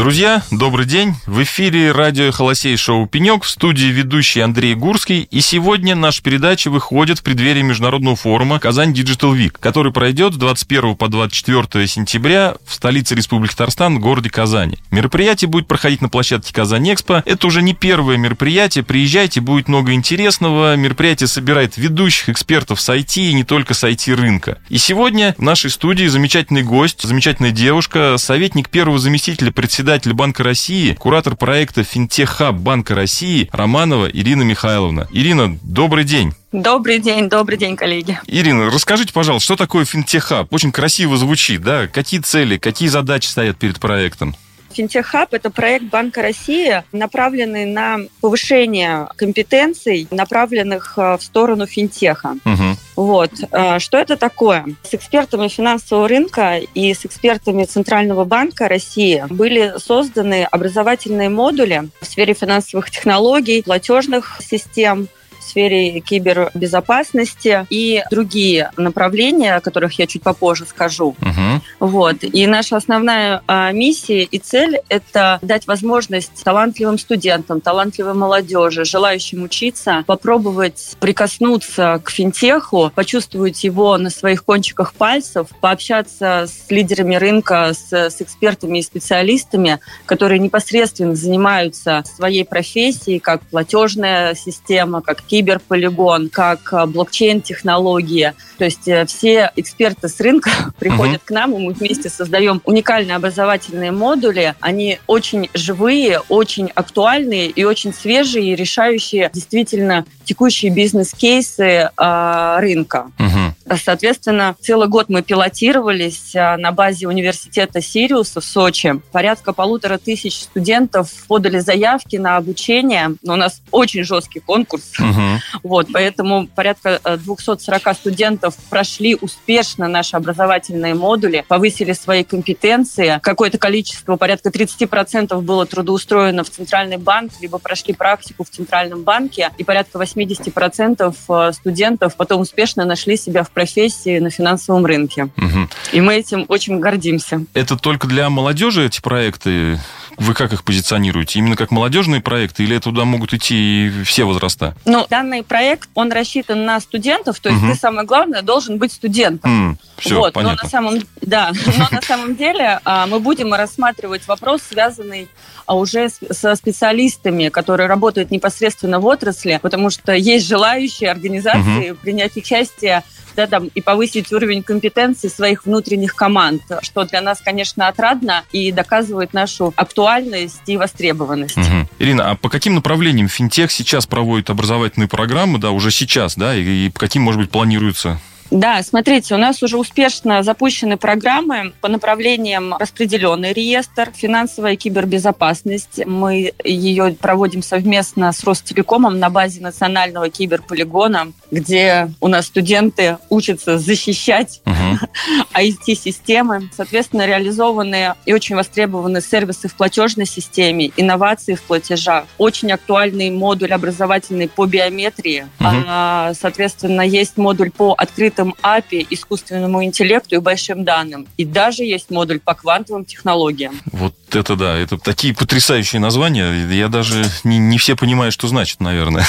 Друзья, добрый день. В эфире радио «Холосей» шоу «Пенек» в студии ведущий Андрей Гурский. И сегодня наша передача выходит в преддверии международного форума «Казань Digital Week», который пройдет с 21 по 24 сентября в столице Республики Татарстан, городе Казани. Мероприятие будет проходить на площадке «Казань-Экспо». Это уже не первое мероприятие. Приезжайте, будет много интересного. Мероприятие собирает ведущих экспертов с IT и не только с IT-рынка. И сегодня в нашей студии замечательный гость, замечательная девушка, советник первого заместителя председателя председатель Банка России, куратор проекта «Финтех-хаб» Банка России Романова Ирина Михайловна. Ирина, добрый день. Добрый день, добрый день, коллеги. Ирина, расскажите, пожалуйста, что такое финтех-хаб? Очень красиво звучит, да? Какие цели, какие задачи стоят перед проектом? Финтех-хаб – это проект Банка России, направленный на повышение компетенций, направленных э, в сторону финтеха. Угу. Вот. Э, что это такое? С экспертами финансового рынка и с экспертами Центрального банка России были созданы образовательные модули в сфере финансовых технологий, платежных систем, сфере кибербезопасности и другие направления, о которых я чуть попозже скажу. Угу. Вот. И наша основная а, миссия и цель – это дать возможность талантливым студентам, талантливой молодежи, желающим учиться, попробовать прикоснуться к финтеху, почувствовать его на своих кончиках пальцев, пообщаться с лидерами рынка, с, с экспертами и специалистами, которые непосредственно занимаются своей профессией, как платежная система, как киберполигон, как э, блокчейн-технологии. То есть э, все эксперты с рынка приходят uh-huh. к нам, и мы вместе создаем уникальные образовательные модули. Они очень живые, очень актуальные и очень свежие, решающие действительно текущие бизнес-кейсы э, рынка. Uh-huh. Соответственно, целый год мы пилотировались э, на базе университета Сириуса в Сочи. Порядка полутора тысяч студентов подали заявки на обучение. Но у нас очень жесткий конкурс. Uh-huh. Вот, поэтому порядка 240 э, студентов прошли успешно наши образовательные модули, повысили свои компетенции. Какое-то количество, порядка 30% было трудоустроено в Центральный банк, либо прошли практику в Центральном банке, и порядка 80% э, студентов потом успешно нашли себя в профессии на финансовом рынке. Угу. И мы этим очень гордимся. Это только для молодежи эти проекты? Вы как их позиционируете? Именно как молодежные проекты или туда могут идти все возраста? Ну, данный проект, он рассчитан на студентов, то есть угу. ты, самое главное, должен быть студентом. Mm, все, вот, понятно. Но на самом, да, но на самом деле а, мы будем рассматривать вопрос, связанный а, уже со специалистами, которые работают непосредственно в отрасли, потому что есть желающие организации принять участие да, там, и повысить уровень компетенции своих внутренних команд, что для нас, конечно, отрадно и доказывает нашу актуальность и востребованность. Угу. Ирина, а по каким направлениям финтех сейчас проводит образовательные программы, да, уже сейчас, да, и, и по каким, может быть, планируется да, смотрите, у нас уже успешно запущены программы по направлениям распределенный реестр, финансовая кибербезопасность. Мы ее проводим совместно с Ростелекомом на базе национального киберполигона, где у нас студенты учатся защищать uh-huh. IT-системы. Соответственно, реализованы и очень востребованы сервисы в платежной системе, инновации в платежах, очень актуальный модуль образовательный по биометрии. Uh-huh. Соответственно, есть модуль по открытым открытым API, искусственному интеллекту и большим данным. И даже есть модуль по квантовым технологиям. Вот это да, это такие потрясающие названия. Я даже не, не все понимаю, что значит, наверное.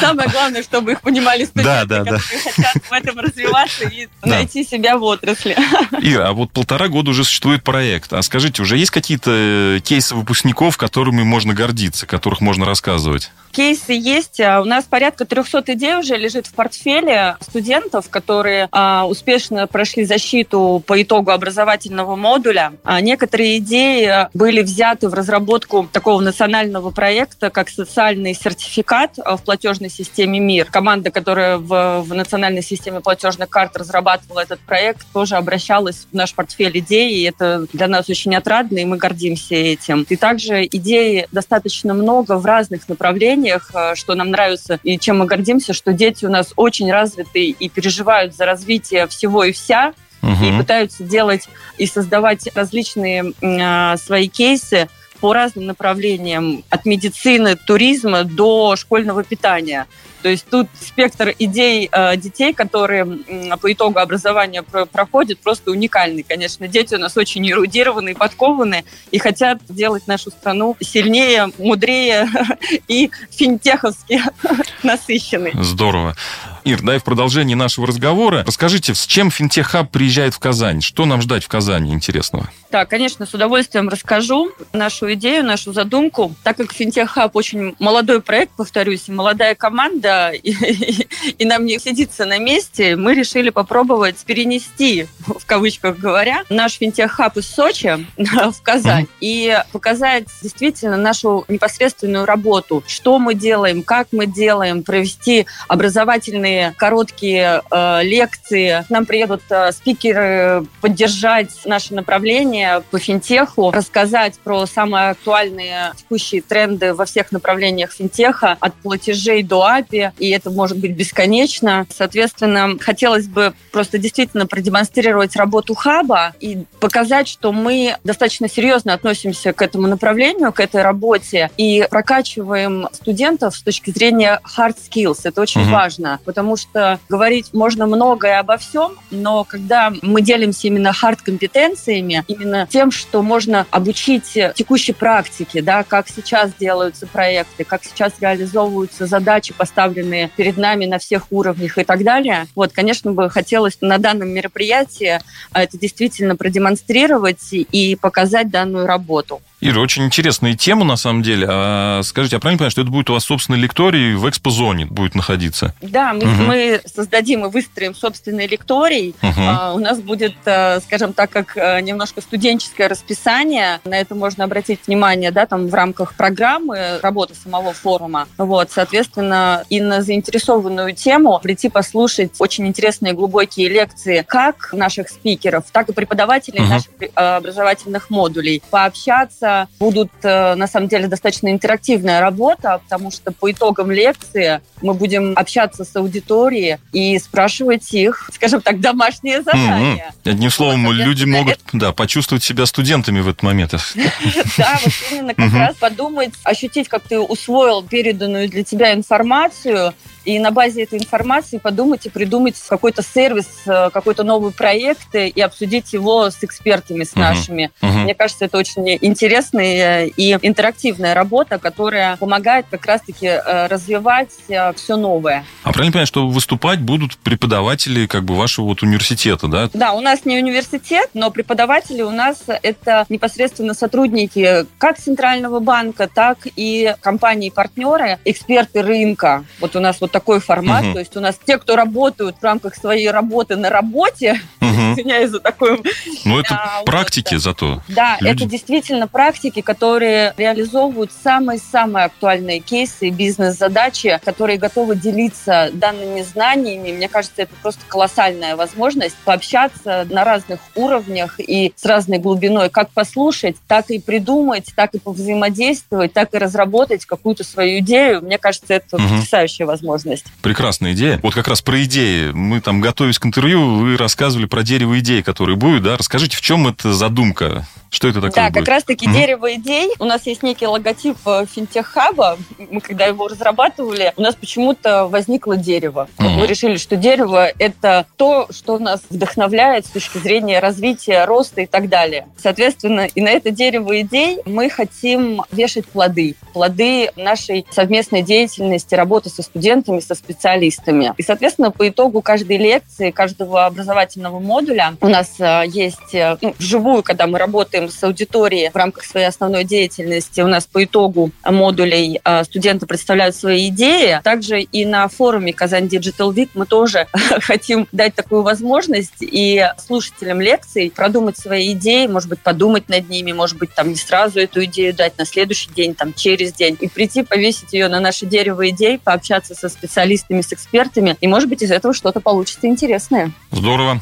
Самое главное, чтобы их понимали студенты, да, да, которые да. хотят в этом развиваться и да. найти себя в отрасли. Ира, а вот полтора года уже существует проект. А скажите, уже есть какие-то кейсы выпускников, которыми можно гордиться, которых можно рассказывать? Кейсы есть. А, у нас порядка 300 идей уже лежит в портфеле студентов, которые а, успешно прошли защиту по итогу образовательного модуля. А некоторые идеи были взяты в разработку такого национального проекта, как социальный сертификат в платежной системе МИР. Команда, которая в, в национальной системе платежных карт разрабатывала этот проект, тоже обращалась в наш портфель идей, и это для нас очень отрадно, и мы гордимся этим. И также идей достаточно много в разных направлениях, направлениях, э, что нам нравится и чем мы гордимся, что дети у нас очень развиты и переживают за развитие всего и вся, угу. и пытаются делать и создавать различные э, свои кейсы по разным направлениям, от медицины, туризма до школьного питания. То есть тут спектр идей э, детей, которые э, по итогу образования про проходят, просто уникальный. Конечно, дети у нас очень эрудированные, подкованные и хотят делать нашу страну сильнее, мудрее и финтеховски насыщенной. Здорово. Ир, да, и в продолжении нашего разговора расскажите, с чем Финтех-хаб приезжает в Казань? Что нам ждать в Казани интересного? Да, конечно, с удовольствием расскажу нашу идею, нашу задумку. Так как Финтех-хаб очень молодой проект, повторюсь, молодая команда, и, и, и нам не сидится на месте, мы решили попробовать перенести, в кавычках говоря, наш Финтех-хаб из Сочи в Казань и показать действительно нашу непосредственную работу, что мы делаем, как мы делаем, провести образовательные короткие э, лекции. К нам приедут э, спикеры поддержать наше направление, по финтеху, рассказать про самые актуальные текущие тренды во всех направлениях финтеха, от платежей до API, и это может быть бесконечно. Соответственно, хотелось бы просто действительно продемонстрировать работу хаба и показать, что мы достаточно серьезно относимся к этому направлению, к этой работе и прокачиваем студентов с точки зрения hard skills. Это очень угу. важно, потому что говорить можно многое обо всем, но когда мы делимся именно hard компетенциями, именно тем, что можно обучить текущей практике, да, как сейчас делаются проекты, как сейчас реализовываются задачи, поставленные перед нами на всех уровнях и так далее. Вот, конечно, бы хотелось на данном мероприятии это действительно продемонстрировать и показать данную работу. Ира, очень интересная тема, на самом деле. А скажите, я правильно понимаю, что это будет у вас собственный лекторий в экспозоне будет находиться? Да, мы, угу. мы создадим и выстроим собственный лекторий. Угу. А, у нас будет, э, скажем так, как э, немножко студенческое расписание. На это можно обратить внимание, да, там в рамках программы работы самого форума. Вот, соответственно, и на заинтересованную тему прийти послушать очень интересные глубокие лекции как наших спикеров, так и преподавателей угу. наших э, образовательных модулей, пообщаться будут, э, на самом деле, достаточно интерактивная работа, потому что по итогам лекции мы будем общаться с аудиторией и спрашивать их, скажем так, домашние задания. Mm-hmm. Одним словом, вот, люди могут да, почувствовать себя студентами в этот момент. Да, вот именно как раз подумать, ощутить, как ты усвоил переданную для тебя информацию, и на базе этой информации подумать и придумать какой-то сервис, э, какой-то новый проект и обсудить его с экспертами, с нашими. Uh-huh. Uh-huh. Мне кажется, это очень интересная и интерактивная работа, которая помогает как раз-таки э, развивать э, все новое. А правильно понимаю, что выступать будут преподаватели как бы вашего вот университета, да? Да, у нас не университет, но преподаватели у нас это непосредственно сотрудники как Центрального банка, так и компании-партнеры, эксперты рынка. Вот у нас вот такой формат. Угу. То есть у нас те, кто работают в рамках своей работы на работе. Извиняюсь за такой... Ну, это а, практики вот, зато. Да, Люди... это действительно практики, которые реализовывают самые-самые актуальные кейсы и бизнес-задачи, которые готовы делиться данными знаниями. Мне кажется, это просто колоссальная возможность пообщаться на разных уровнях и с разной глубиной, как послушать, так и придумать, так и повзаимодействовать, так и разработать какую-то свою идею. Мне кажется, это угу. потрясающая возможность возможность. Прекрасная идея. Вот как раз про идеи. Мы там, готовясь к интервью, вы рассказывали про дерево идей, которые будет, да? Расскажите, в чем эта задумка? Что это такое? Да, будет? как раз-таки угу. дерево идей. У нас есть некий логотип э, финтех-хаба. Мы когда его разрабатывали, у нас почему-то возникло дерево. Угу. Мы решили, что дерево – это то, что нас вдохновляет с точки зрения развития, роста и так далее. Соответственно, и на это дерево идей мы хотим вешать плоды. Плоды нашей совместной деятельности, работы со студентами, со специалистами. И, соответственно, по итогу каждой лекции, каждого образовательного модуля у нас э, есть э, ну, вживую, когда мы работаем с аудиторией в рамках своей основной деятельности. У нас по итогу модулей а, студенты представляют свои идеи. Также и на форуме Казань Digital Week мы тоже хотим дать такую возможность и слушателям лекций продумать свои идеи, может быть, подумать над ними, может быть, там не сразу эту идею дать на следующий день, там через день, и прийти повесить ее на наше дерево идей, пообщаться со специалистами, с экспертами, и, может быть, из этого что-то получится интересное. Здорово,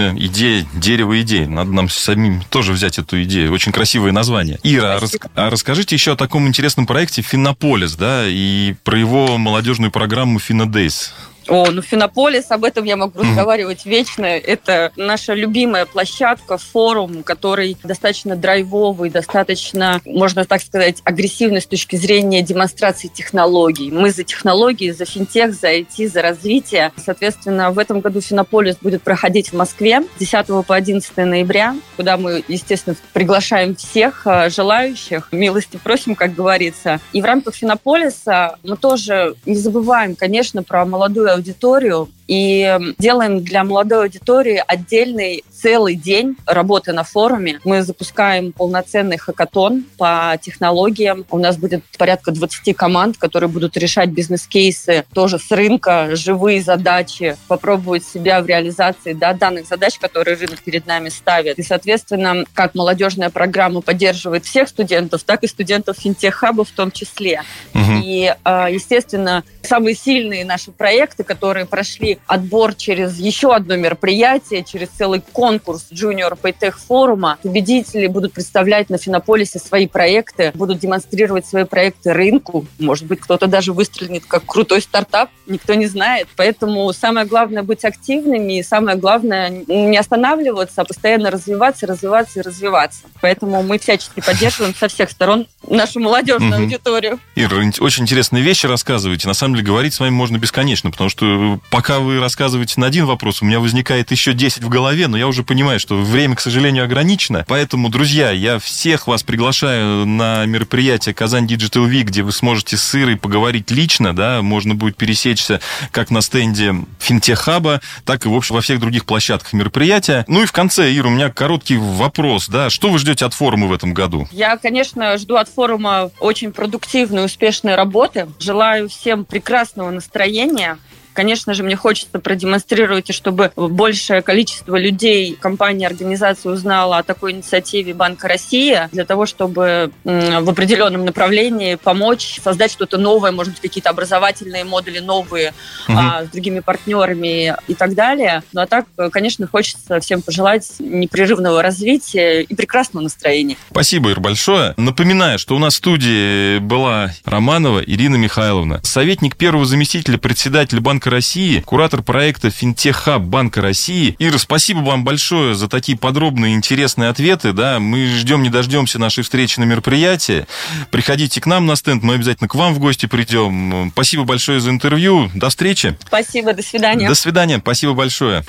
отличная идея, дерево идей. Надо нам самим тоже взять эту эту идею. Очень красивое название. Ира, а, рас, а расскажите еще о таком интересном проекте Финополис, да, и про его молодежную программу Финодейс. О, ну Финополис, об этом я могу разговаривать вечно. Это наша любимая площадка, форум, который достаточно драйвовый, достаточно, можно так сказать, агрессивный с точки зрения демонстрации технологий. Мы за технологии, за финтех, за IT, за развитие. Соответственно, в этом году Финополис будет проходить в Москве с 10 по 11 ноября, куда мы, естественно, приглашаем всех э, желающих. Милости просим, как говорится. И в рамках Финополиса мы тоже не забываем, конечно, про молодую аудиторию и делаем для молодой аудитории отдельный целый день работы на форуме. Мы запускаем полноценный хакатон по технологиям. У нас будет порядка 20 команд, которые будут решать бизнес-кейсы тоже с рынка, живые задачи, попробовать себя в реализации да, данных задач, которые рынок перед нами ставит. И, соответственно, как молодежная программа поддерживает всех студентов, так и студентов финтех-хаба в том числе. Угу. И, а, естественно, самые сильные наши проекты, которые прошли отбор через еще одно мероприятие, через целый конкурс Junior Paytech форума. Победители будут представлять на Финополисе свои проекты, будут демонстрировать свои проекты рынку. Может быть, кто-то даже выстрелит как крутой стартап, никто не знает. Поэтому самое главное быть активными, и самое главное не останавливаться, а постоянно развиваться, развиваться и развиваться. Поэтому мы всячески поддерживаем со всех сторон нашу молодежную угу. аудиторию. Ира, очень интересные вещи рассказываете. На самом деле говорить с вами можно бесконечно, потому что пока вы рассказываете на один вопрос, у меня возникает еще 10 в голове, но я уже понимаю, что время, к сожалению, ограничено. Поэтому, друзья, я всех вас приглашаю на мероприятие Казань Digital Week, где вы сможете с Ирой поговорить лично, да, можно будет пересечься как на стенде Финтехаба, так и, в общем, во всех других площадках мероприятия. Ну и в конце, Ира, у меня короткий вопрос, да, что вы ждете от форума в этом году? Я, конечно, жду от форума очень продуктивной, успешной работы. Желаю всем прекрасного настроения, Конечно же, мне хочется продемонстрировать, и чтобы большее количество людей, компаний, организаций узнало о такой инициативе Банка России, для того, чтобы в определенном направлении помочь создать что-то новое, может быть, какие-то образовательные модули новые угу. а, с другими партнерами и так далее. Ну а так, конечно, хочется всем пожелать непрерывного развития и прекрасного настроения. Спасибо, Ир, большое. Напоминаю, что у нас в студии была Романова Ирина Михайловна, советник первого заместителя председателя Банка Банка России, куратор проекта Финтех-хаб Банка России. Ира, спасибо вам большое за такие подробные и интересные ответы. Да, мы ждем, не дождемся нашей встречи на мероприятии. Приходите к нам на стенд, мы обязательно к вам в гости придем. Спасибо большое за интервью. До встречи. Спасибо, до свидания. До свидания, спасибо большое.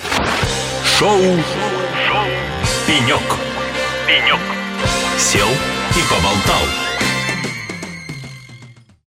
Шоу, Шоу. Пенек. Пенек. Сел и поболтал.